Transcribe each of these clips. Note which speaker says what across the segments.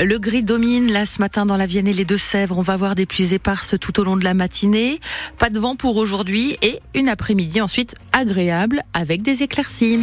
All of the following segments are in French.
Speaker 1: Le gris domine là ce matin dans la Vienne et les Deux-Sèvres. On va avoir des pluies éparses tout au long de la matinée. Pas de vent pour aujourd'hui et une après-midi ensuite agréable avec des éclaircies.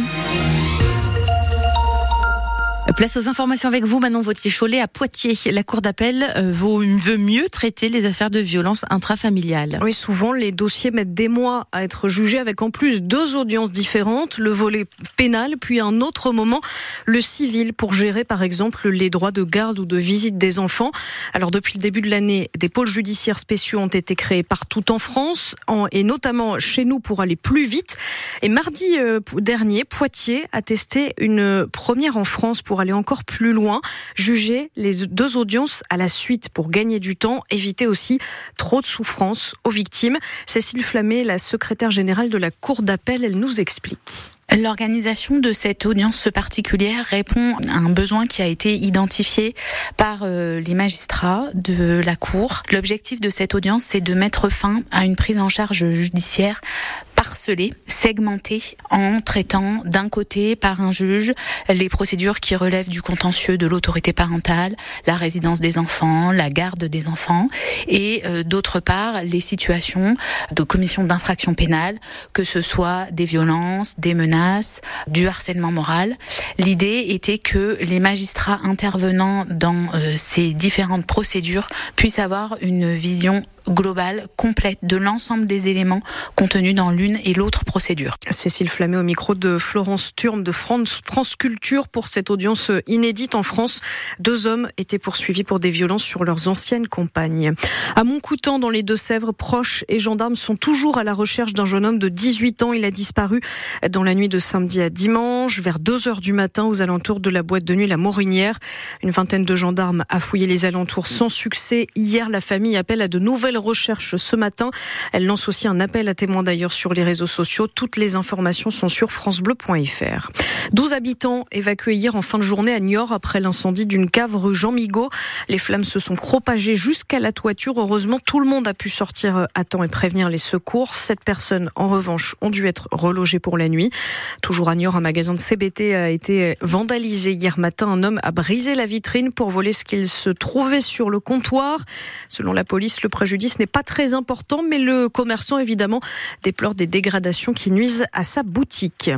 Speaker 1: Place aux informations avec vous, Manon Vautier-Cholet, à Poitiers. La Cour d'appel euh, veut mieux traiter les affaires de violence intrafamiliale.
Speaker 2: Oui, souvent, les dossiers mettent des mois à être jugés avec en plus deux audiences différentes, le volet pénal, puis un autre moment, le civil, pour gérer par exemple les droits de garde ou de visite des enfants. Alors depuis le début de l'année, des pôles judiciaires spéciaux ont été créés partout en France, et notamment chez nous pour aller plus vite. Et mardi euh, dernier, Poitiers a testé une première en France pour aller encore plus loin, juger les deux audiences à la suite pour gagner du temps, éviter aussi trop de souffrance aux victimes. Cécile Flammé, la secrétaire générale de la Cour d'appel, elle nous explique.
Speaker 3: L'organisation de cette audience particulière répond à un besoin qui a été identifié par euh, les magistrats de la Cour. L'objectif de cette audience, c'est de mettre fin à une prise en charge judiciaire parcelée, segmentée, en traitant d'un côté par un juge les procédures qui relèvent du contentieux de l'autorité parentale, la résidence des enfants, la garde des enfants, et euh, d'autre part les situations de commission d'infraction pénale, que ce soit des violences, des menaces, du harcèlement moral. L'idée était que les magistrats intervenant dans euh, ces différentes procédures puissent avoir une vision globale, complète de l'ensemble des éléments contenus dans l'une et l'autre procédure.
Speaker 2: Cécile Flammé au micro de Florence Turme de France, France Culture pour cette audience inédite en France. Deux hommes étaient poursuivis pour des violences sur leurs anciennes compagnes. À Montcoutan, dans les Deux-Sèvres, proches et gendarmes sont toujours à la recherche d'un jeune homme de 18 ans. Il a disparu dans la nuit de samedi à dimanche, vers 2 heures du matin, aux alentours de la boîte de nuit La Morinière. Une vingtaine de gendarmes a fouillé les alentours sans succès. Hier, la famille appelle à de nouvelles recherche ce matin. Elle lance aussi un appel à témoins d'ailleurs sur les réseaux sociaux. Toutes les informations sont sur francebleu.fr. 12 habitants évacués hier en fin de journée à Niort après l'incendie d'une cave rue Jean Migaud. Les flammes se sont propagées jusqu'à la toiture. Heureusement, tout le monde a pu sortir à temps et prévenir les secours. Sept personnes, en revanche, ont dû être relogées pour la nuit. Toujours à Niort, un magasin de CBT a été vandalisé hier matin. Un homme a brisé la vitrine pour voler ce qu'il se trouvait sur le comptoir. Selon la police, le préjudice ce n'est pas très important, mais le commerçant, évidemment, déplore des dégradations qui nuisent à sa boutique.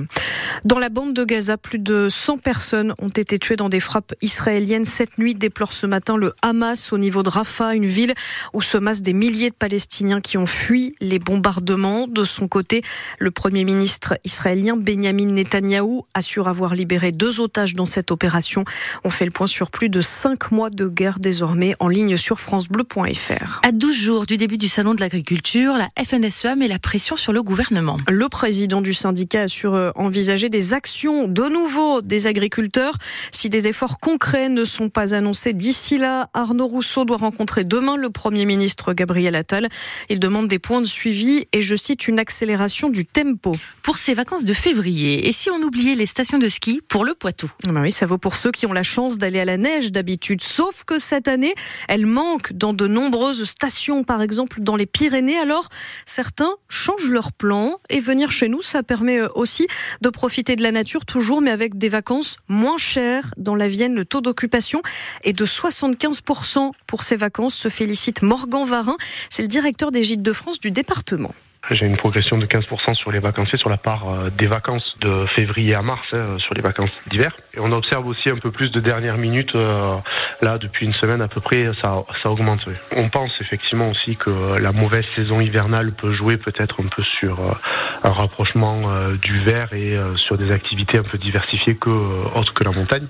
Speaker 2: Dans la bande de Gaza, plus de 100 personnes ont été tuées dans des frappes israéliennes cette nuit, déplore ce matin le Hamas au niveau de Rafah, une ville où se massent des milliers de Palestiniens qui ont fui les bombardements. De son côté, le Premier ministre israélien Benjamin Netanyahou assure avoir libéré deux otages dans cette opération. On fait le point sur plus de cinq mois de guerre désormais en ligne sur francebleu.fr.
Speaker 1: À 12 jours du début du salon de l'agriculture, la FNSEA met la pression sur le gouvernement.
Speaker 2: Le président du syndicat assure euh, envisager des actions de nouveau des agriculteurs. Si des efforts concrets ne sont pas annoncés d'ici là, Arnaud Rousseau doit rencontrer demain le Premier ministre Gabriel Attal. Il demande des points de suivi et, je cite, une accélération du tempo.
Speaker 1: Pour ces vacances de février, et si on oubliait les stations de ski pour le Poitou?
Speaker 2: Ben Oui, ça vaut pour ceux qui ont la chance d'aller à la neige d'habitude. Sauf que cette année, elle manque dans de nombreuses stations, par exemple dans les Pyrénées. Alors, certains changent leur plan et venir chez nous, ça permet euh, aussi de profiter de la nature toujours, mais avec des vacances moins chères. Dans la Vienne, le taux d'occupation est de 75% pour ces vacances, se félicite Morgan Varin. C'est le directeur des Gîtes de France du département.
Speaker 4: J'ai une progression de 15% sur les vacanciers sur la part euh, des vacances de février à mars, hein, sur les vacances d'hiver. Et on observe aussi un peu plus de dernière minute. Euh, là, depuis une semaine à peu près, ça, ça augmente. On pense effectivement aussi que la mauvaise saison hivernale peut jouer peut-être un peu sur euh, un rapprochement du vert et sur des activités un peu diversifiées que autres que la montagne.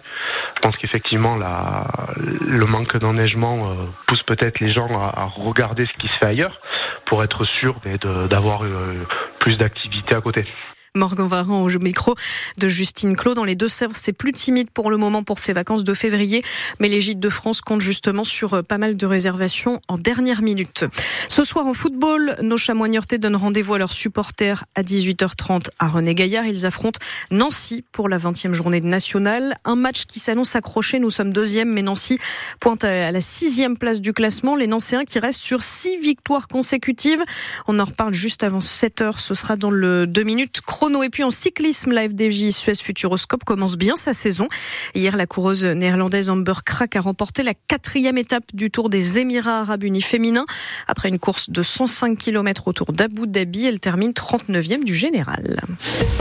Speaker 4: Je pense qu'effectivement, le manque d'enneigement pousse peut-être les gens à, à regarder ce qui se fait ailleurs pour être sûr d'avoir euh, plus d'activité à côté.
Speaker 2: Morgan Varan au micro de Justine Claude. Dans les Deux-Sèvres, c'est plus timide pour le moment pour ces vacances de février, mais les Gîtes de France comptent justement sur euh, pas mal de réservations en dernière minute. Ce soir en football, nos chamois donnent rendez-vous à leurs supporters à 18h30 à René Gaillard. Ils affrontent Nancy pour la 20e journée nationale. Un match qui s'annonce accroché. Nous sommes deuxième, mais Nancy pointe à la sixième place du classement. Les Nancéens qui restent sur six victoires consécutives. On en reparle juste avant 7h. Ce sera dans le 2 minutes chrono. Et puis en cyclisme, la FDJ Suez Futuroscope commence bien sa saison. Hier, la coureuse néerlandaise Amber Krak a remporté la quatrième étape du Tour des Émirats Arabes Unis féminins. Après une course de 105 km autour d'Abu Dhabi, elle termine 39e du général.